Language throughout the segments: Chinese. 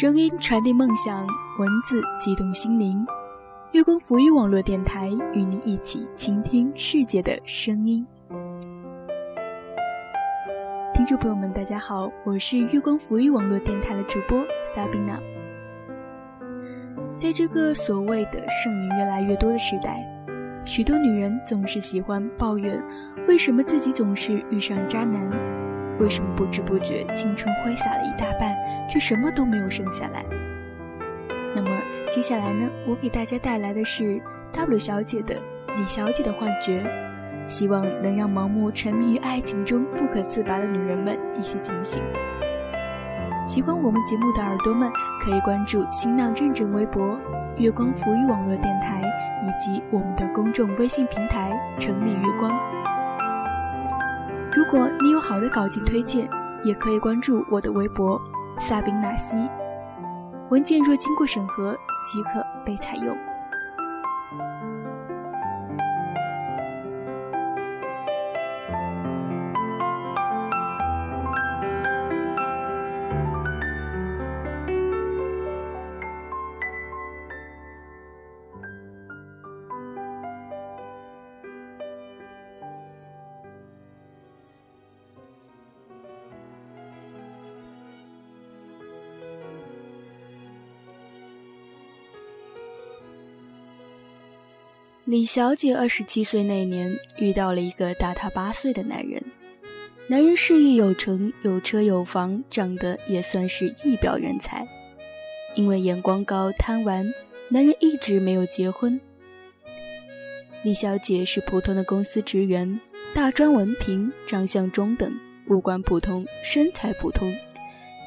声音传递梦想，文字激动心灵。月光浮语网络电台与你一起倾听世界的声音。听众朋友们，大家好，我是月光浮语网络电台的主播萨宾娜。在这个所谓的剩女越来越多的时代，许多女人总是喜欢抱怨，为什么自己总是遇上渣男。为什么不知不觉青春挥洒了一大半，却什么都没有剩下来？那么接下来呢？我给大家带来的是 W 小姐的李小姐的幻觉，希望能让盲目沉迷于爱情中不可自拔的女人们一些警醒。喜欢我们节目的耳朵们，可以关注新浪认证微博“月光浮语网络电台”以及我们的公众微信平台“城里月光”。如果你有好的稿件推荐，也可以关注我的微博“萨宾纳西”，文件若经过审核，即可被采用。李小姐二十七岁那年遇到了一个大她八岁的男人，男人事业有成，有车有房，长得也算是一表人才。因为眼光高、贪玩，男人一直没有结婚。李小姐是普通的公司职员，大专文凭，长相中等，五官普通，身材普通，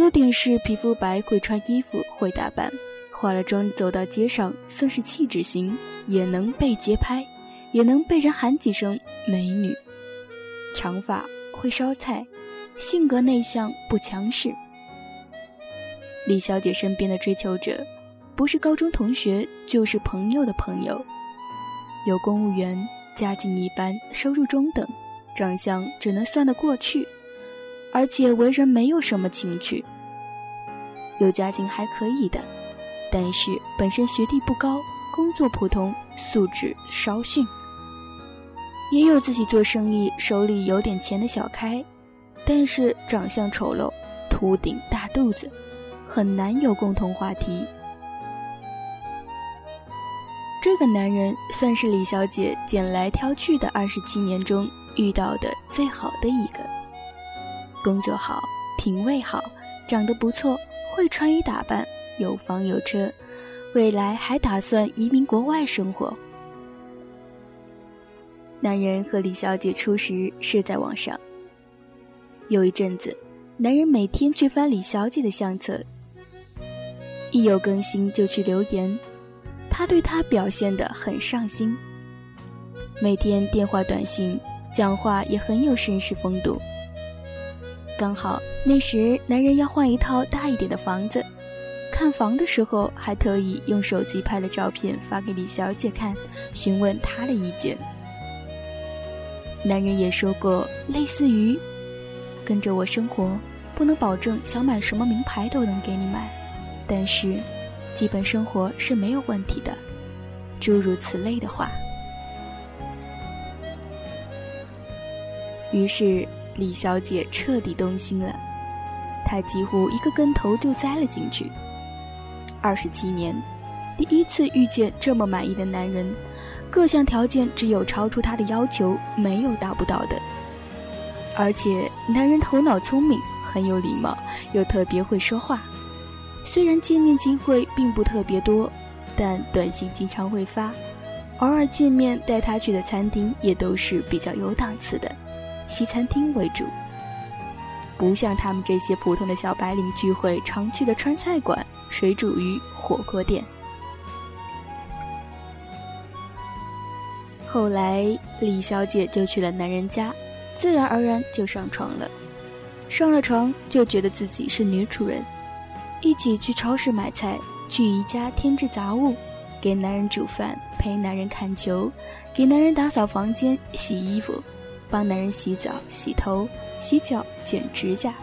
优点是皮肤白，会穿衣服，会打扮。化了妆走到街上，算是气质型，也能被街拍，也能被人喊几声美女。长发，会烧菜，性格内向不强势。李小姐身边的追求者，不是高中同学，就是朋友的朋友。有公务员，家境一般，收入中等，长相只能算得过去，而且为人没有什么情趣。有家境还可以的。但是本身学历不高，工作普通，素质稍逊。也有自己做生意，手里有点钱的小开，但是长相丑陋，秃顶大肚子，很难有共同话题。这个男人算是李小姐捡来挑去的二十七年中遇到的最好的一个。工作好，品味好，长得不错，会穿衣打扮。有房有车，未来还打算移民国外生活。男人和李小姐初识是在网上。有一阵子，男人每天去翻李小姐的相册，一有更新就去留言，他对她表现得很上心，每天电话短信，讲话也很有绅士风度。刚好那时男人要换一套大一点的房子。看房的时候，还特意用手机拍了照片发给李小姐看，询问她的意见。男人也说过，类似于“跟着我生活，不能保证想买什么名牌都能给你买，但是基本生活是没有问题的”，诸如此类的话。于是李小姐彻底动心了，她几乎一个跟头就栽了进去。二十七年，第一次遇见这么满意的男人，各项条件只有超出他的要求，没有达不到的。而且男人头脑聪明，很有礼貌，又特别会说话。虽然见面机会并不特别多，但短信经常会发，偶尔见面带他去的餐厅也都是比较有档次的，西餐厅为主，不像他们这些普通的小白领聚会常去的川菜馆。水煮鱼火锅店。后来李小姐就去了男人家，自然而然就上床了。上了床就觉得自己是女主人，一起去超市买菜，去宜家添置杂物，给男人煮饭，陪男人看球，给男人打扫房间、洗衣服，帮男人洗澡、洗头、洗脚、剪指甲。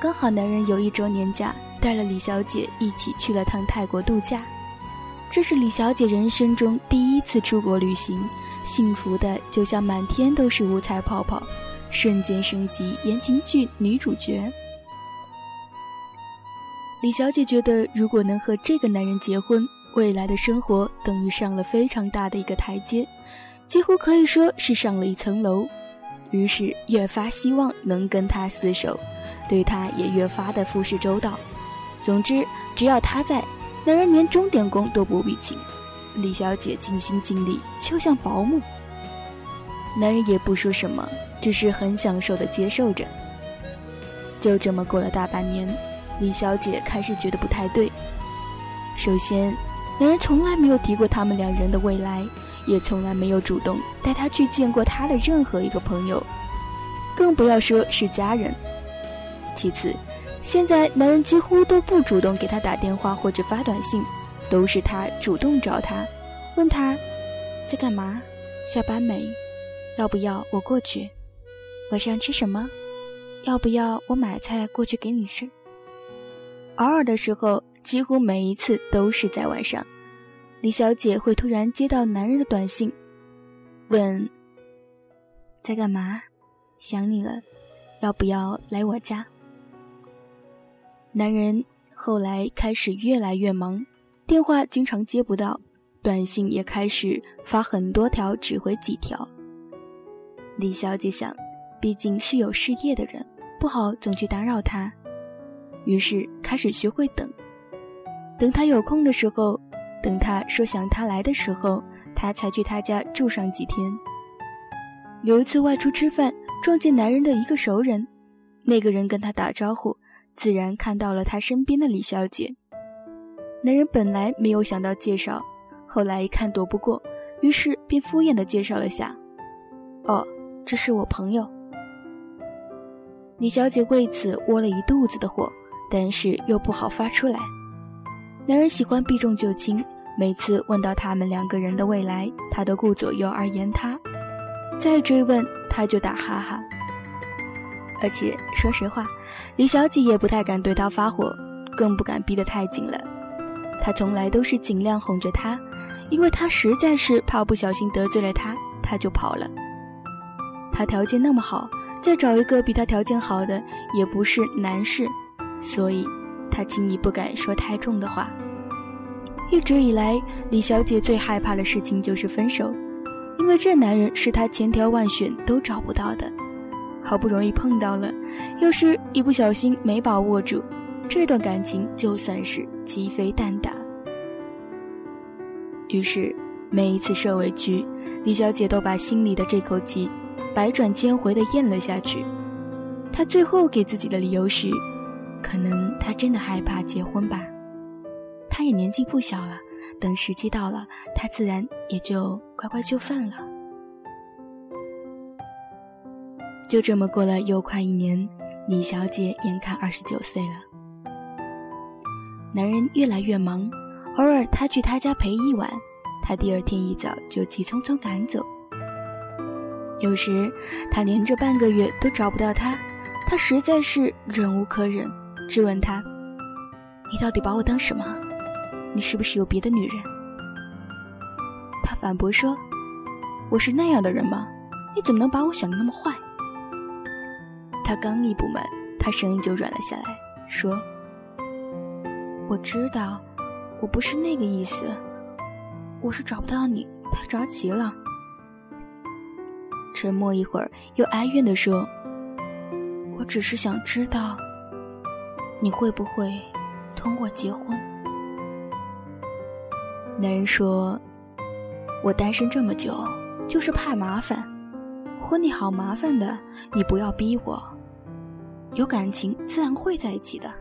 刚好男人有一周年假。带了李小姐一起去了趟泰国度假。这是李小姐人生中第一次出国旅行，幸福的就像满天都是五彩泡泡，瞬间升级言情剧女主角。李小姐觉得，如果能和这个男人结婚，未来的生活等于上了非常大的一个台阶，几乎可以说是上了一层楼。于是越发希望能跟他厮守，对他也越发的服侍周到。总之，只要他在。男人连钟点工都不必请，李小姐尽心尽力，就像保姆。男人也不说什么，只是很享受的接受着。就这么过了大半年，李小姐开始觉得不太对。首先，男人从来没有提过他们两人的未来，也从来没有主动带她去见过他的任何一个朋友，更不要说是家人。其次，现在男人几乎都不主动给她打电话或者发短信，都是他主动找他，问他在干嘛，下班没，要不要我过去，晚上吃什么，要不要我买菜过去给你吃。偶尔的时候，几乎每一次都是在晚上，李小姐会突然接到男人的短信，问在干嘛，想你了，要不要来我家。男人后来开始越来越忙，电话经常接不到，短信也开始发很多条，只回几条。李小姐想，毕竟是有事业的人，不好总去打扰他，于是开始学会等，等他有空的时候，等他说想他来的时候，他才去他家住上几天。有一次外出吃饭，撞见男人的一个熟人，那个人跟他打招呼。自然看到了他身边的李小姐。男人本来没有想到介绍，后来一看躲不过，于是便敷衍的介绍了下：“哦，这是我朋友。”李小姐为此窝了一肚子的火，但是又不好发出来。男人喜欢避重就轻，每次问到他们两个人的未来，他都顾左右而言他；再追问，他就打哈哈。而且说实话，李小姐也不太敢对他发火，更不敢逼得太紧了。她从来都是尽量哄着他，因为她实在是怕不小心得罪了他，他就跑了。他条件那么好，再找一个比他条件好的也不是难事，所以她轻易不敢说太重的话。一直以来，李小姐最害怕的事情就是分手，因为这男人是她千挑万选都找不到的。好不容易碰到了，要是一不小心没把握住，这段感情就算是鸡飞蛋打。于是，每一次受委屈，李小姐都把心里的这口气百转千回的咽了下去。她最后给自己的理由是，可能她真的害怕结婚吧。她也年纪不小了，等时机到了，她自然也就乖乖就范了。就这么过了又快一年，李小姐眼看二十九岁了。男人越来越忙，偶尔他去她家陪一晚，他第二天一早就急匆匆赶走。有时他连着半个月都找不到她，他实在是忍无可忍，质问他：“你到底把我当什么？你是不是有别的女人？”他反驳说：“我是那样的人吗？你怎么能把我想的那么坏？”他刚一不满，他声音就软了下来，说：“我知道，我不是那个意思，我是找不到你，太着急了。”沉默一会儿，又哀怨地说：“我只是想知道，你会不会同我结婚？”男人说：“我单身这么久，就是怕麻烦，婚礼好麻烦的，你不要逼我。”有感情自然会在一起的。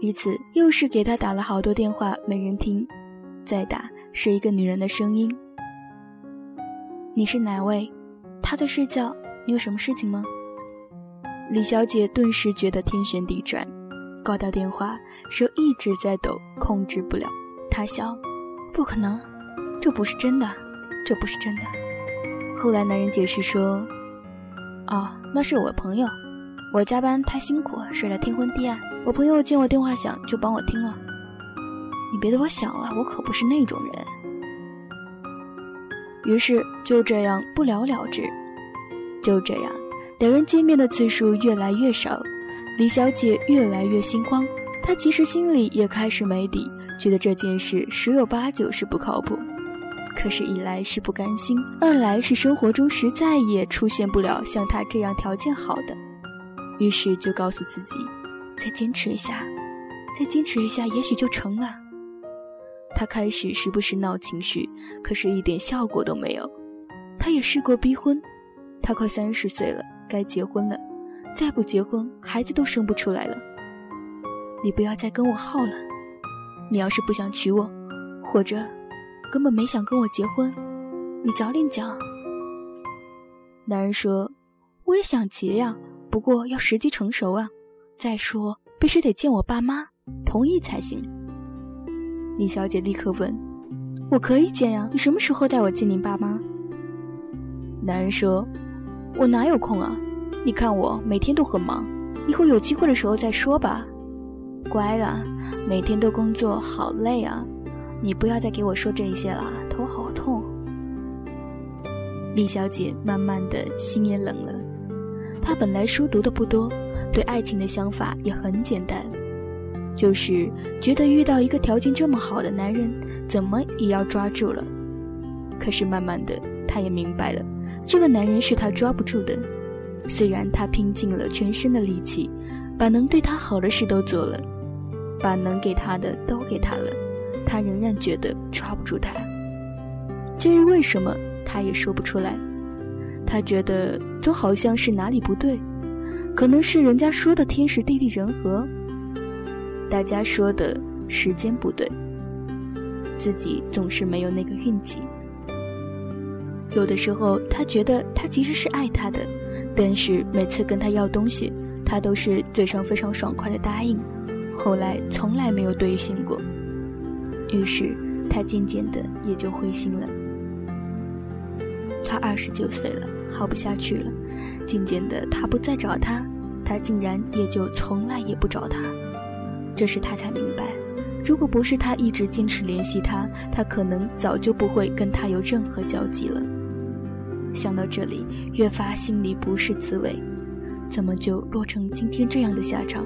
一次又是给他打了好多电话，没人听，再打是一个女人的声音：“你是哪位？他在睡觉，你有什么事情吗？”李小姐顿时觉得天旋地转，挂掉电话，手一直在抖，控制不了。她想：“不可能，这不是真的，这不是真的。”后来男人解释说。哦，那是我朋友，我加班太辛苦，睡得天昏地暗。我朋友见我电话响就帮我听了。你别多想了，我可不是那种人。于是就这样不了了之。就这样，两人见面的次数越来越少，李小姐越来越心慌。她其实心里也开始没底，觉得这件事十有八九是不靠谱。可是，一来是不甘心，二来是生活中实在也出现不了像他这样条件好的。于是就告诉自己，再坚持一下，再坚持一下，也许就成了。他开始时不时闹情绪，可是一点效果都没有。他也试过逼婚，他快三十岁了，该结婚了，再不结婚，孩子都生不出来了。你不要再跟我耗了，你要是不想娶我，或者根本没想跟我结婚，你早点讲。男人说：“我也想结呀。”不过要时机成熟啊！再说，必须得见我爸妈同意才行。李小姐立刻问：“我可以见呀，你什么时候带我见您爸妈？”男人说：“我哪有空啊？你看我每天都很忙，以后有机会的时候再说吧。”乖了，每天都工作好累啊！你不要再给我说这些了，头好痛。李小姐慢慢的心也冷了。她本来书读的不多，对爱情的想法也很简单，就是觉得遇到一个条件这么好的男人，怎么也要抓住了。可是慢慢的，她也明白了，这个男人是她抓不住的。虽然她拼尽了全身的力气，把能对她好的事都做了，把能给她的都给她了，他仍然觉得抓不住他。至于为什么，他也说不出来。他觉得总好像是哪里不对，可能是人家说的天时地利人和，大家说的时间不对，自己总是没有那个运气。有的时候他觉得他其实是爱他的，但是每次跟他要东西，他都是嘴上非常爽快的答应，后来从来没有兑现过，于是他渐渐的也就灰心了。他二十九岁了。耗不下去了，渐渐的，他不再找他，他竟然也就从来也不找他。这时他才明白，如果不是他一直坚持联系他，他可能早就不会跟他有任何交集了。想到这里，越发心里不是滋味，怎么就落成今天这样的下场？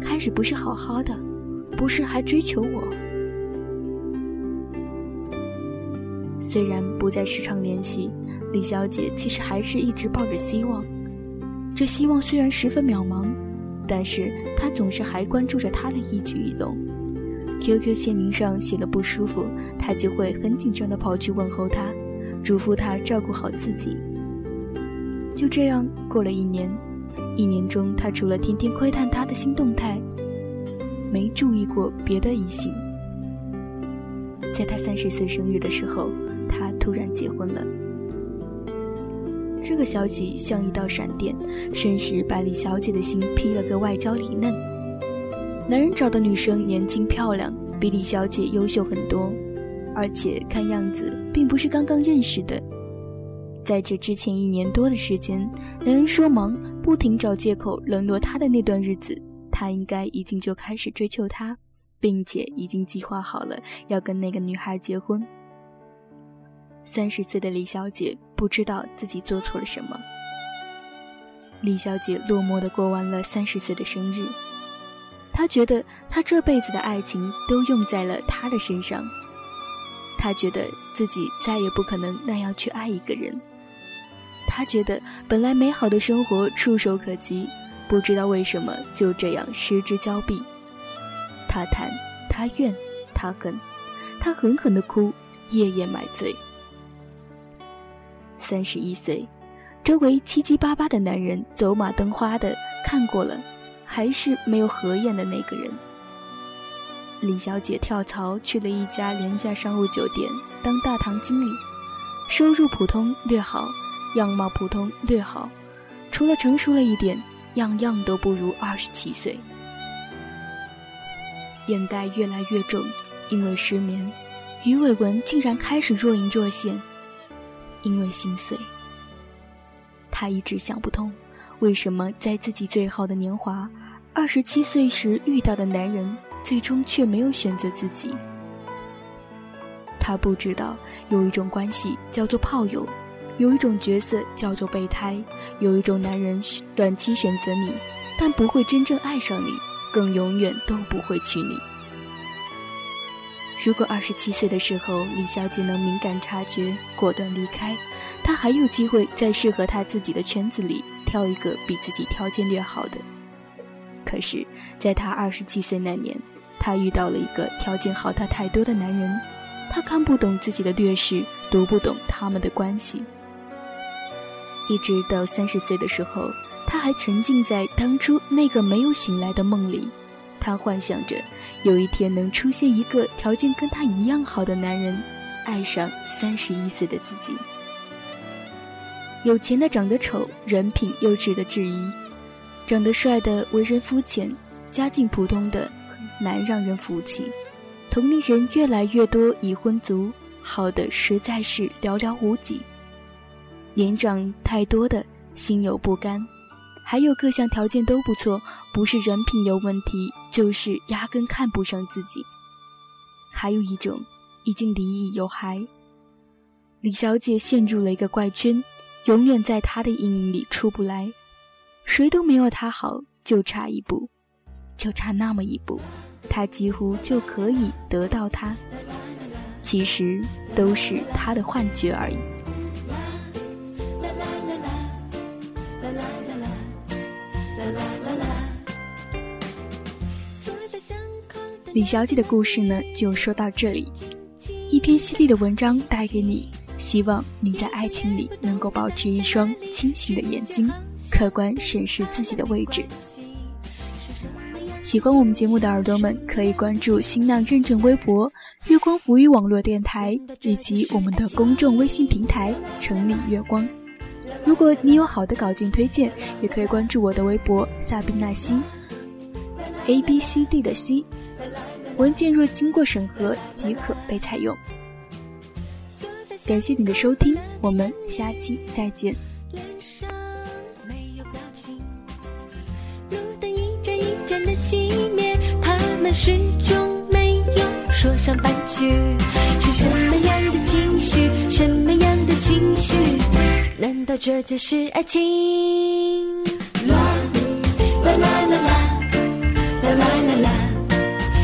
开始不是好好的，不是还追求我？虽然不再时常联系，李小姐其实还是一直抱着希望。这希望虽然十分渺茫，但是她总是还关注着他的一举一动。QQ 签名上写的不舒服，她就会很紧张地跑去问候他，嘱咐他照顾好自己。就这样过了一年，一年中，她除了天天窥探他的新动态，没注意过别的异性。在他三十岁生日的时候。突然结婚了，这个消息像一道闪电，瞬时把李小姐的心劈了个外焦里嫩。男人找的女生年轻漂亮，比李小姐优秀很多，而且看样子并不是刚刚认识的。在这之前一年多的时间，男人说忙，不停找借口冷落她的那段日子，他应该已经就开始追求她，并且已经计划好了要跟那个女孩结婚。三十岁的李小姐不知道自己做错了什么。李小姐落寞地过完了三十岁的生日，她觉得她这辈子的爱情都用在了他的身上，她觉得自己再也不可能那样去爱一个人，她觉得本来美好的生活触手可及，不知道为什么就这样失之交臂。她叹，她怨，她恨，她狠狠地哭，夜夜买醉。三十一岁，周围七七八八的男人走马灯花的看过了，还是没有合眼的那个人。李小姐跳槽去了一家廉价商务酒店当大堂经理，收入普通略好，样貌普通略好，除了成熟了一点，样样都不如二十七岁。眼袋越来越重，因为失眠，鱼尾纹竟然开始若隐若现。因为心碎，他一直想不通，为什么在自己最好的年华，二十七岁时遇到的男人，最终却没有选择自己？他不知道，有一种关系叫做炮友，有一种角色叫做备胎，有一种男人短期选择你，但不会真正爱上你，更永远都不会娶你。如果二十七岁的时候李小姐能敏感察觉，果断离开，她还有机会在适合她自己的圈子里挑一个比自己条件略好的。可是，在她二十七岁那年，她遇到了一个条件好她太多的男人。他看不懂自己的劣势，读不懂他们的关系。一直到三十岁的时候，他还沉浸在当初那个没有醒来的梦里。他幻想着有一天能出现一个条件跟他一样好的男人，爱上三十一岁的自己。有钱的长得丑，人品又值得质疑；长得帅的为人肤浅，家境普通的很难让人服气。同龄人越来越多，已婚族好的实在是寥寥无几。年长太多的心有不甘，还有各项条件都不错，不是人品有问题，就是压根看不上自己。还有一种已经离异有孩，李小姐陷入了一个怪圈，永远在她的阴影里出不来。谁都没有她好，就差一步，就差那么一步。她几乎就可以得到他，其实都是他的幻觉而已。李小姐的故事呢，就说到这里。一篇犀利的文章带给你，希望你在爱情里能够保持一双清醒的眼睛，客观审视自己的位置。喜欢我们节目的耳朵们，可以关注新浪认证微博“月光浮语网络电台”以及我们的公众微信平台“城里月光”。如果你有好的稿件推荐，也可以关注我的微博“萨宾纳西 ”，A B C D 的 C。文件若经过审核，即可被采用。感谢你的收听，我们下期再见。始终没有说上半句，是什么样的情绪？什么样的情绪？难道这就是爱情？啦啦啦啦啦啦啦啦啦